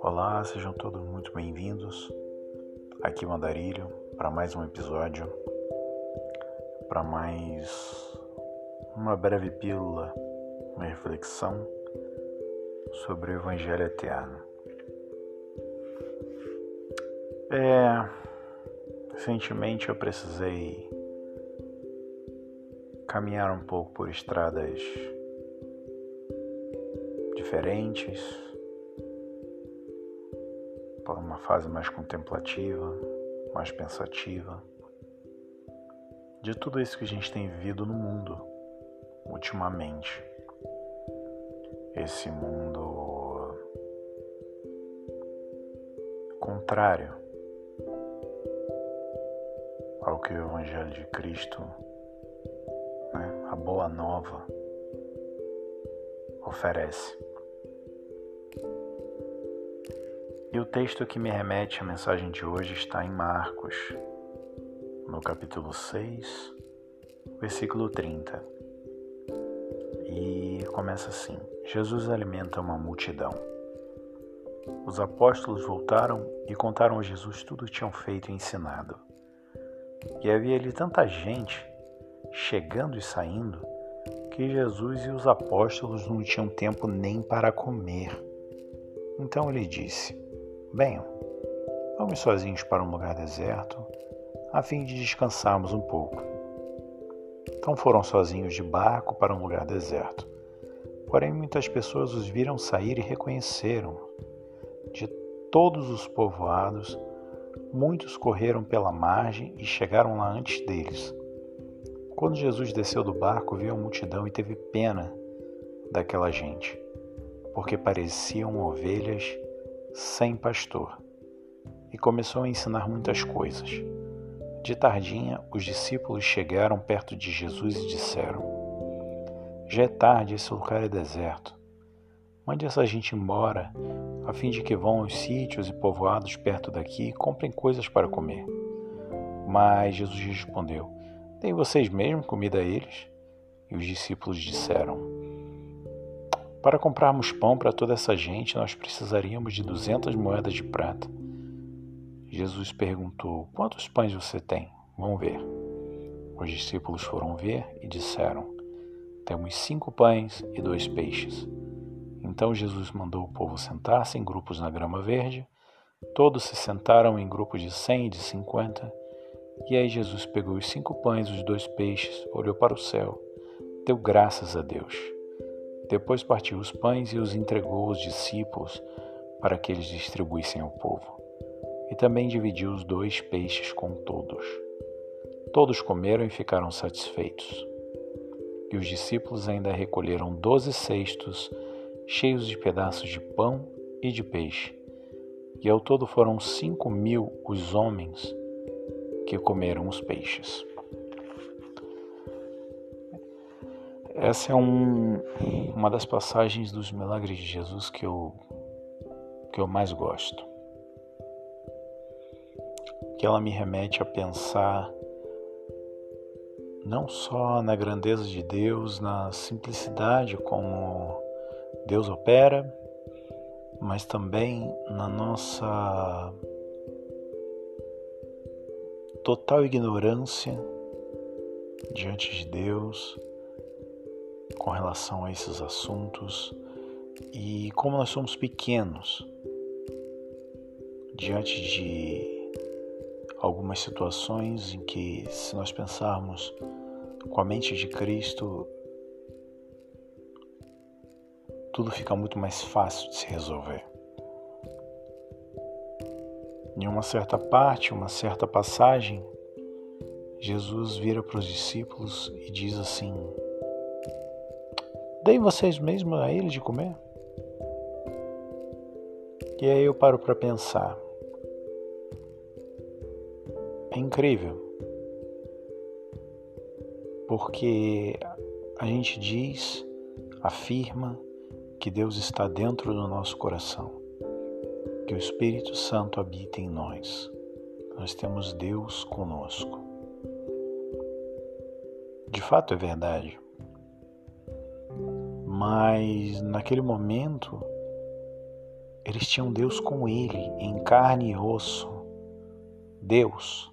Olá, sejam todos muito bem-vindos. Aqui Mandarilho para mais um episódio, para mais uma breve pílula, uma reflexão sobre o Evangelho Eterno. É, recentemente eu precisei caminhar um pouco por estradas diferentes para uma fase mais contemplativa, mais pensativa, de tudo isso que a gente tem vivido no mundo ultimamente. Esse mundo contrário ao que o Evangelho de Cristo, a Boa Nova, oferece. E o texto que me remete à mensagem de hoje está em Marcos, no capítulo 6, versículo 30. E começa assim: Jesus alimenta uma multidão. Os apóstolos voltaram e contaram a Jesus tudo o que tinham feito e ensinado. E havia ali tanta gente, chegando e saindo, que Jesus e os apóstolos não tinham tempo nem para comer. Então ele disse: Bem, vamos sozinhos para um lugar deserto, a fim de descansarmos um pouco. Então foram sozinhos de barco para um lugar deserto. Porém, muitas pessoas os viram sair e reconheceram. De todos os povoados, muitos correram pela margem e chegaram lá antes deles. Quando Jesus desceu do barco, viu a multidão e teve pena daquela gente, porque pareciam ovelhas sem pastor, e começou a ensinar muitas coisas. De tardinha, os discípulos chegaram perto de Jesus e disseram: Já é tarde, esse lugar é deserto. Mande essa gente embora, a fim de que vão aos sítios e povoados perto daqui e comprem coisas para comer. Mas Jesus respondeu: Deem vocês mesmos comida a eles? E os discípulos disseram: para comprarmos pão para toda essa gente, nós precisaríamos de duzentas moedas de prata. Jesus perguntou: Quantos pães você tem? Vamos ver. Os discípulos foram ver e disseram: Temos cinco pães e dois peixes. Então Jesus mandou o povo sentar-se em grupos na grama verde. Todos se sentaram em grupos de cem e de cinquenta. E aí Jesus pegou os cinco pães e os dois peixes, olhou para o céu, deu graças a Deus depois partiu os pães e os entregou aos discípulos para que eles distribuíssem ao povo. E também dividiu os dois peixes com todos. Todos comeram e ficaram satisfeitos. E os discípulos ainda recolheram doze cestos cheios de pedaços de pão e de peixe. E ao todo foram cinco mil os homens que comeram os peixes. Essa é um, uma das passagens dos milagres de Jesus que eu, que eu mais gosto. Que ela me remete a pensar não só na grandeza de Deus, na simplicidade como Deus opera, mas também na nossa total ignorância diante de Deus com relação a esses assuntos e como nós somos pequenos diante de algumas situações em que, se nós pensarmos com a mente de Cristo, tudo fica muito mais fácil de se resolver. Em uma certa parte, uma certa passagem, Jesus vira para os discípulos e diz assim: Deem vocês mesmos a ele de comer. E aí eu paro para pensar. É incrível. Porque a gente diz, afirma que Deus está dentro do nosso coração, que o Espírito Santo habita em nós. Nós temos Deus conosco. De fato é verdade. Mas naquele momento, eles tinham Deus com ele, em carne e osso. Deus.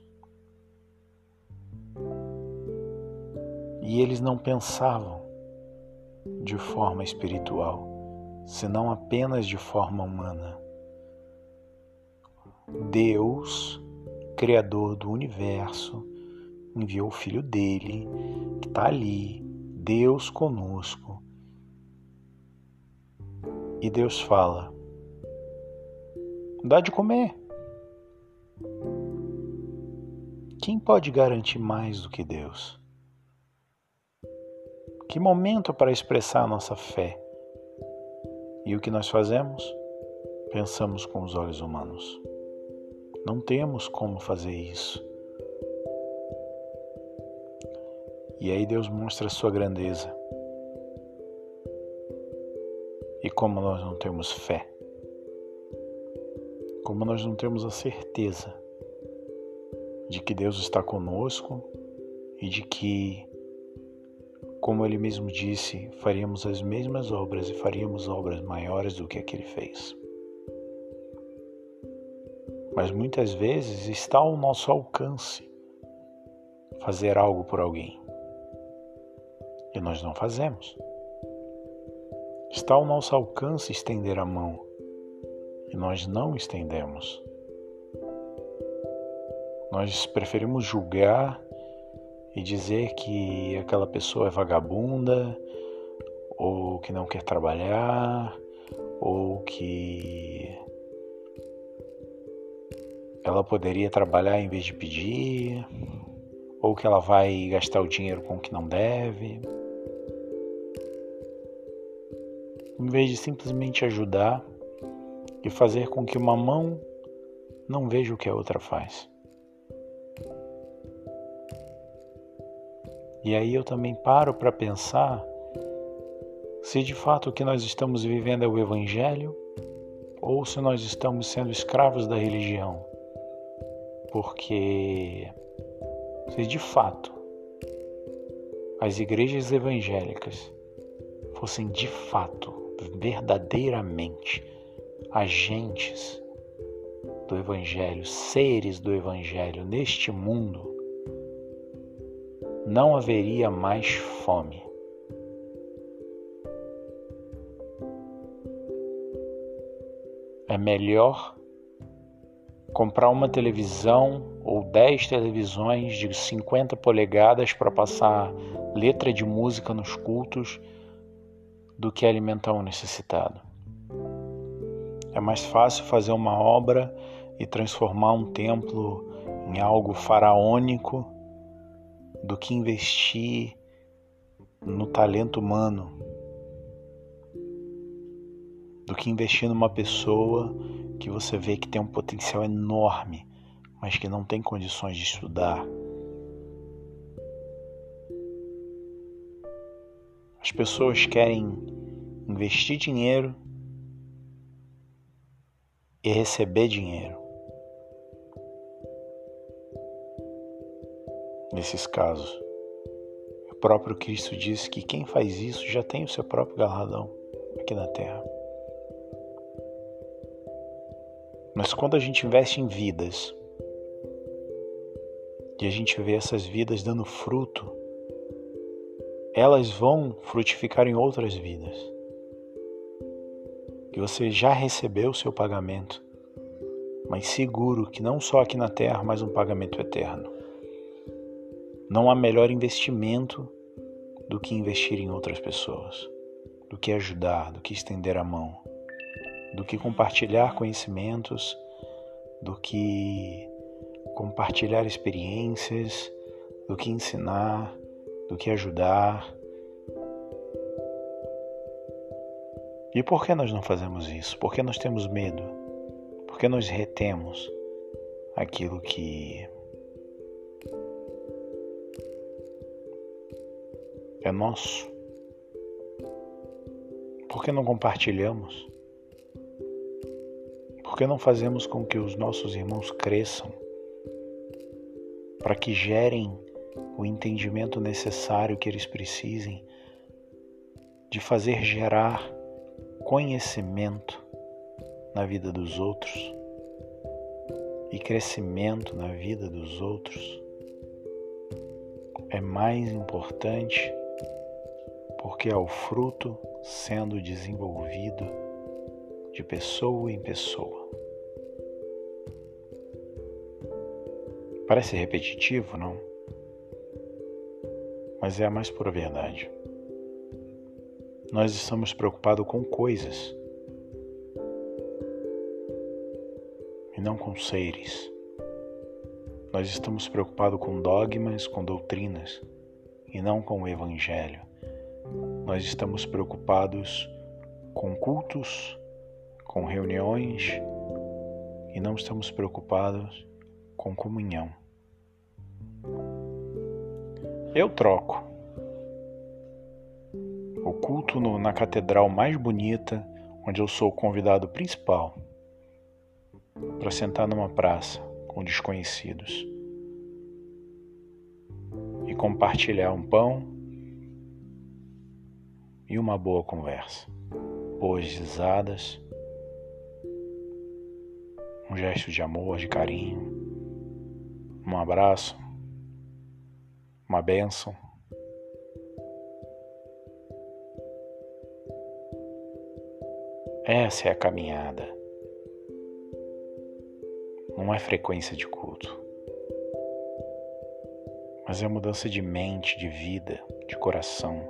E eles não pensavam de forma espiritual, senão apenas de forma humana. Deus, Criador do universo, enviou o Filho dele, que está ali, Deus conosco. E Deus fala: dá de comer. Quem pode garantir mais do que Deus? Que momento para expressar a nossa fé? E o que nós fazemos? Pensamos com os olhos humanos. Não temos como fazer isso. E aí Deus mostra a sua grandeza. E como nós não temos fé, como nós não temos a certeza de que Deus está conosco e de que, como Ele mesmo disse, faríamos as mesmas obras e faríamos obras maiores do que a que Ele fez. Mas muitas vezes está ao nosso alcance fazer algo por alguém e nós não fazemos. Está ao nosso alcance estender a mão e nós não estendemos. Nós preferimos julgar e dizer que aquela pessoa é vagabunda, ou que não quer trabalhar, ou que ela poderia trabalhar em vez de pedir, ou que ela vai gastar o dinheiro com o que não deve. Em vez de simplesmente ajudar e fazer com que uma mão não veja o que a outra faz. E aí eu também paro para pensar se de fato o que nós estamos vivendo é o Evangelho ou se nós estamos sendo escravos da religião. Porque se de fato as igrejas evangélicas fossem de fato, verdadeiramente, agentes do Evangelho, seres do Evangelho neste mundo, não haveria mais fome. É melhor comprar uma televisão ou 10 televisões de 50 polegadas para passar letra de música nos cultos do que alimentar um necessitado. É mais fácil fazer uma obra e transformar um templo em algo faraônico do que investir no talento humano, do que investir numa pessoa que você vê que tem um potencial enorme, mas que não tem condições de estudar. As pessoas querem investir dinheiro e receber dinheiro. nesses casos. O próprio Cristo diz que quem faz isso já tem o seu próprio galardão aqui na terra. Mas quando a gente investe em vidas e a gente vê essas vidas dando fruto, elas vão frutificar em outras vidas. Que você já recebeu o seu pagamento, mas seguro que não só aqui na terra, mas um pagamento eterno. Não há melhor investimento do que investir em outras pessoas, do que ajudar, do que estender a mão, do que compartilhar conhecimentos, do que compartilhar experiências, do que ensinar, do que ajudar. E por que nós não fazemos isso? Por que nós temos medo? Por que nós retemos aquilo que é nosso? Por que não compartilhamos? Que não fazemos com que os nossos irmãos cresçam para que gerem o entendimento necessário que eles precisem, de fazer gerar conhecimento na vida dos outros e crescimento na vida dos outros é mais importante porque é o fruto sendo desenvolvido de pessoa em pessoa. Parece repetitivo, não? Mas é a mais pura verdade. Nós estamos preocupados com coisas e não com seres. Nós estamos preocupados com dogmas, com doutrinas e não com o Evangelho. Nós estamos preocupados com cultos, com reuniões e não estamos preocupados com comunhão. Eu troco o culto no, na catedral mais bonita, onde eu sou o convidado principal, para sentar numa praça com desconhecidos e compartilhar um pão e uma boa conversa, boas risadas, um gesto de amor, de carinho, um abraço, uma bênção. Essa é a caminhada. Não é frequência de culto, mas é mudança de mente, de vida, de coração.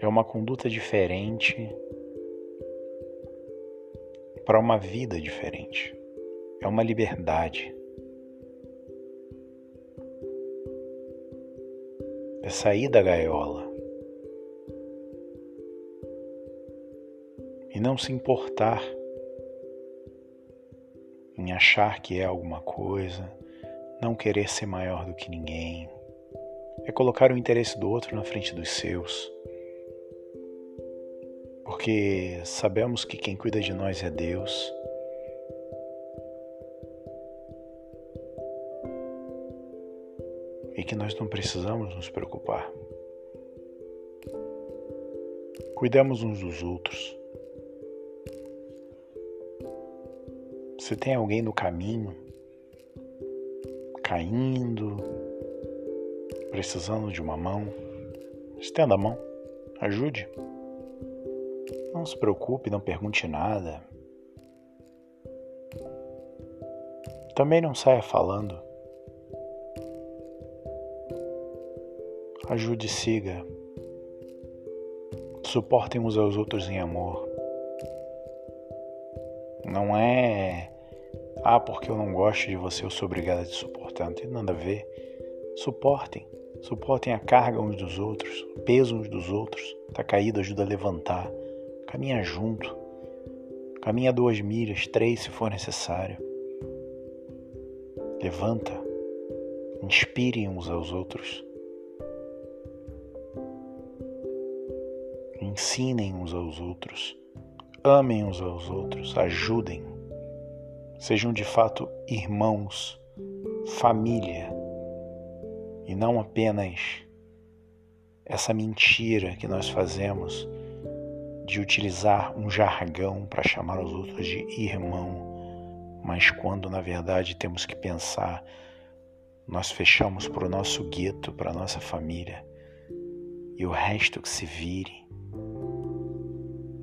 É uma conduta diferente para uma vida diferente. É uma liberdade. É sair da gaiola. E não se importar em achar que é alguma coisa, não querer ser maior do que ninguém. É colocar o interesse do outro na frente dos seus porque sabemos que quem cuida de nós é Deus. E que nós não precisamos nos preocupar. Cuidamos uns dos outros. Se tem alguém no caminho, caindo, precisando de uma mão, estenda a mão, ajude. Não se preocupe, não pergunte nada. Também não saia falando. Ajude e siga. Suportem uns aos outros em amor. Não é. Ah, porque eu não gosto de você, eu sou obrigado a te suportar. Não tem nada a ver. Suportem. Suportem a carga uns dos outros, o peso uns dos outros. Tá caído, ajuda a levantar. Caminha junto. Caminha duas milhas, três se for necessário. Levanta. Inspirem uns aos outros. Ensinem uns aos outros. Amem uns aos outros. Ajudem. Sejam de fato irmãos, família. E não apenas essa mentira que nós fazemos de utilizar um jargão para chamar os outros de irmão, mas quando na verdade temos que pensar, nós fechamos para o nosso gueto, para a nossa família, e o resto que se vire.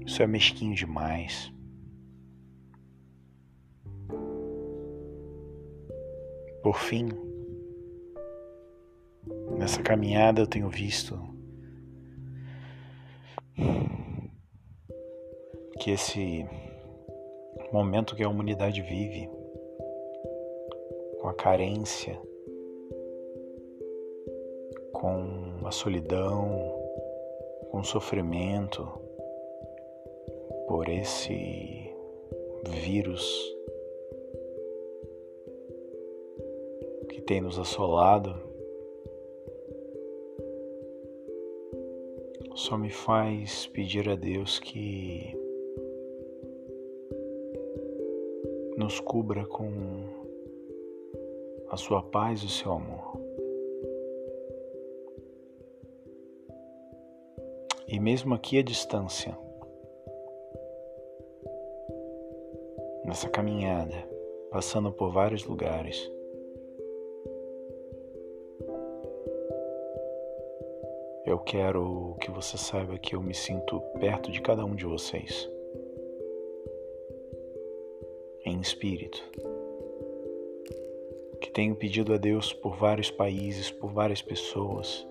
Isso é mesquinho demais. Por fim, nessa caminhada eu tenho visto que esse momento que a humanidade vive, com a carência, com a solidão, com o sofrimento por esse vírus que tem nos assolado, só me faz pedir a Deus que nos cubra com a sua paz e o seu amor. E mesmo aqui à distância, nessa caminhada, passando por vários lugares, eu quero que você saiba que eu me sinto perto de cada um de vocês, em espírito, que tenho pedido a Deus por vários países, por várias pessoas.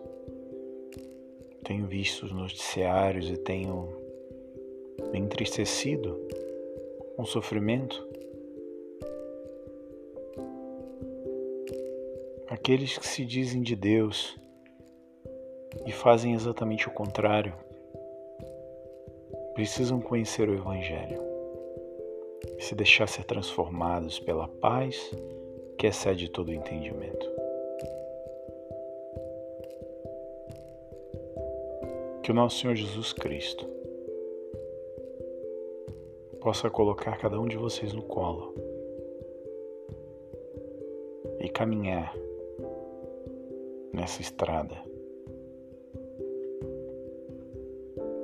Tenho visto os noticiários e tenho me entristecido com o sofrimento. Aqueles que se dizem de Deus e fazem exatamente o contrário precisam conhecer o Evangelho se deixar ser transformados pela paz que excede todo entendimento. Que o nosso Senhor Jesus Cristo possa colocar cada um de vocês no colo e caminhar nessa estrada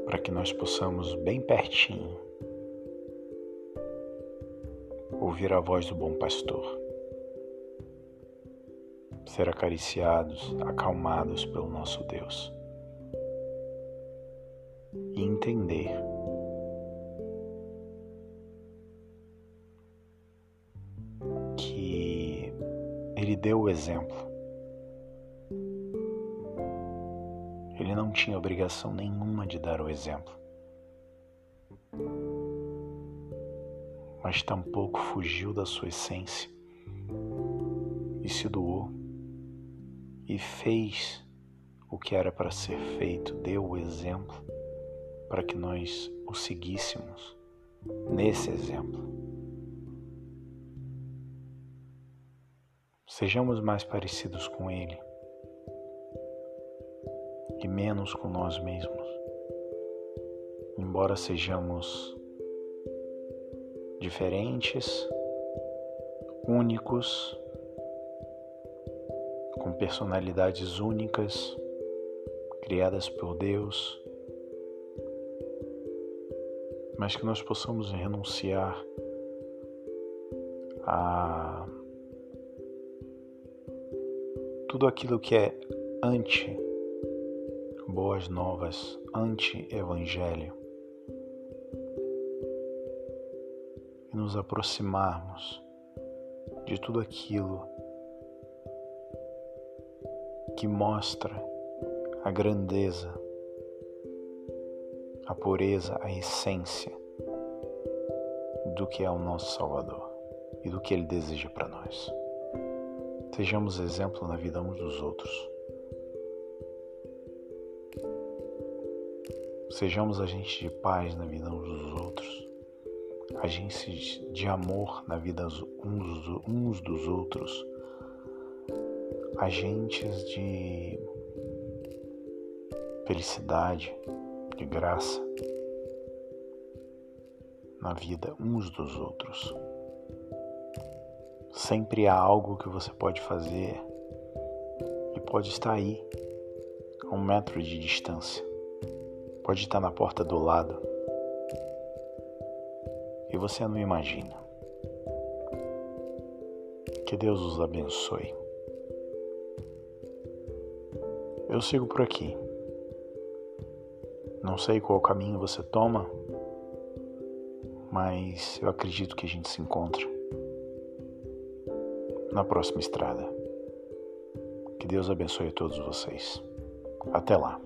para que nós possamos bem pertinho ouvir a voz do bom pastor, ser acariciados, acalmados pelo nosso Deus. E entender. Que ele deu o exemplo. Ele não tinha obrigação nenhuma de dar o exemplo, mas tampouco fugiu da sua essência e se doou e fez o que era para ser feito, deu o exemplo para que nós o seguíssemos nesse exemplo. Sejamos mais parecidos com Ele e menos com nós mesmos. Embora sejamos diferentes, únicos, com personalidades únicas, criadas por Deus, mas que nós possamos renunciar a tudo aquilo que é anti boas novas, anti nos aproximarmos de tudo aquilo que mostra a grandeza a pureza, a essência do que é o nosso Salvador e do que Ele deseja para nós. Sejamos exemplo na vida uns dos outros. Sejamos agentes de paz na vida uns dos outros, agentes de amor na vida uns dos outros, agentes de felicidade, de graça na vida uns dos outros. Sempre há algo que você pode fazer e pode estar aí, a um metro de distância, pode estar na porta do lado e você não imagina. Que Deus os abençoe. Eu sigo por aqui. Não sei qual caminho você toma, mas eu acredito que a gente se encontra na próxima estrada. Que Deus abençoe a todos vocês. Até lá.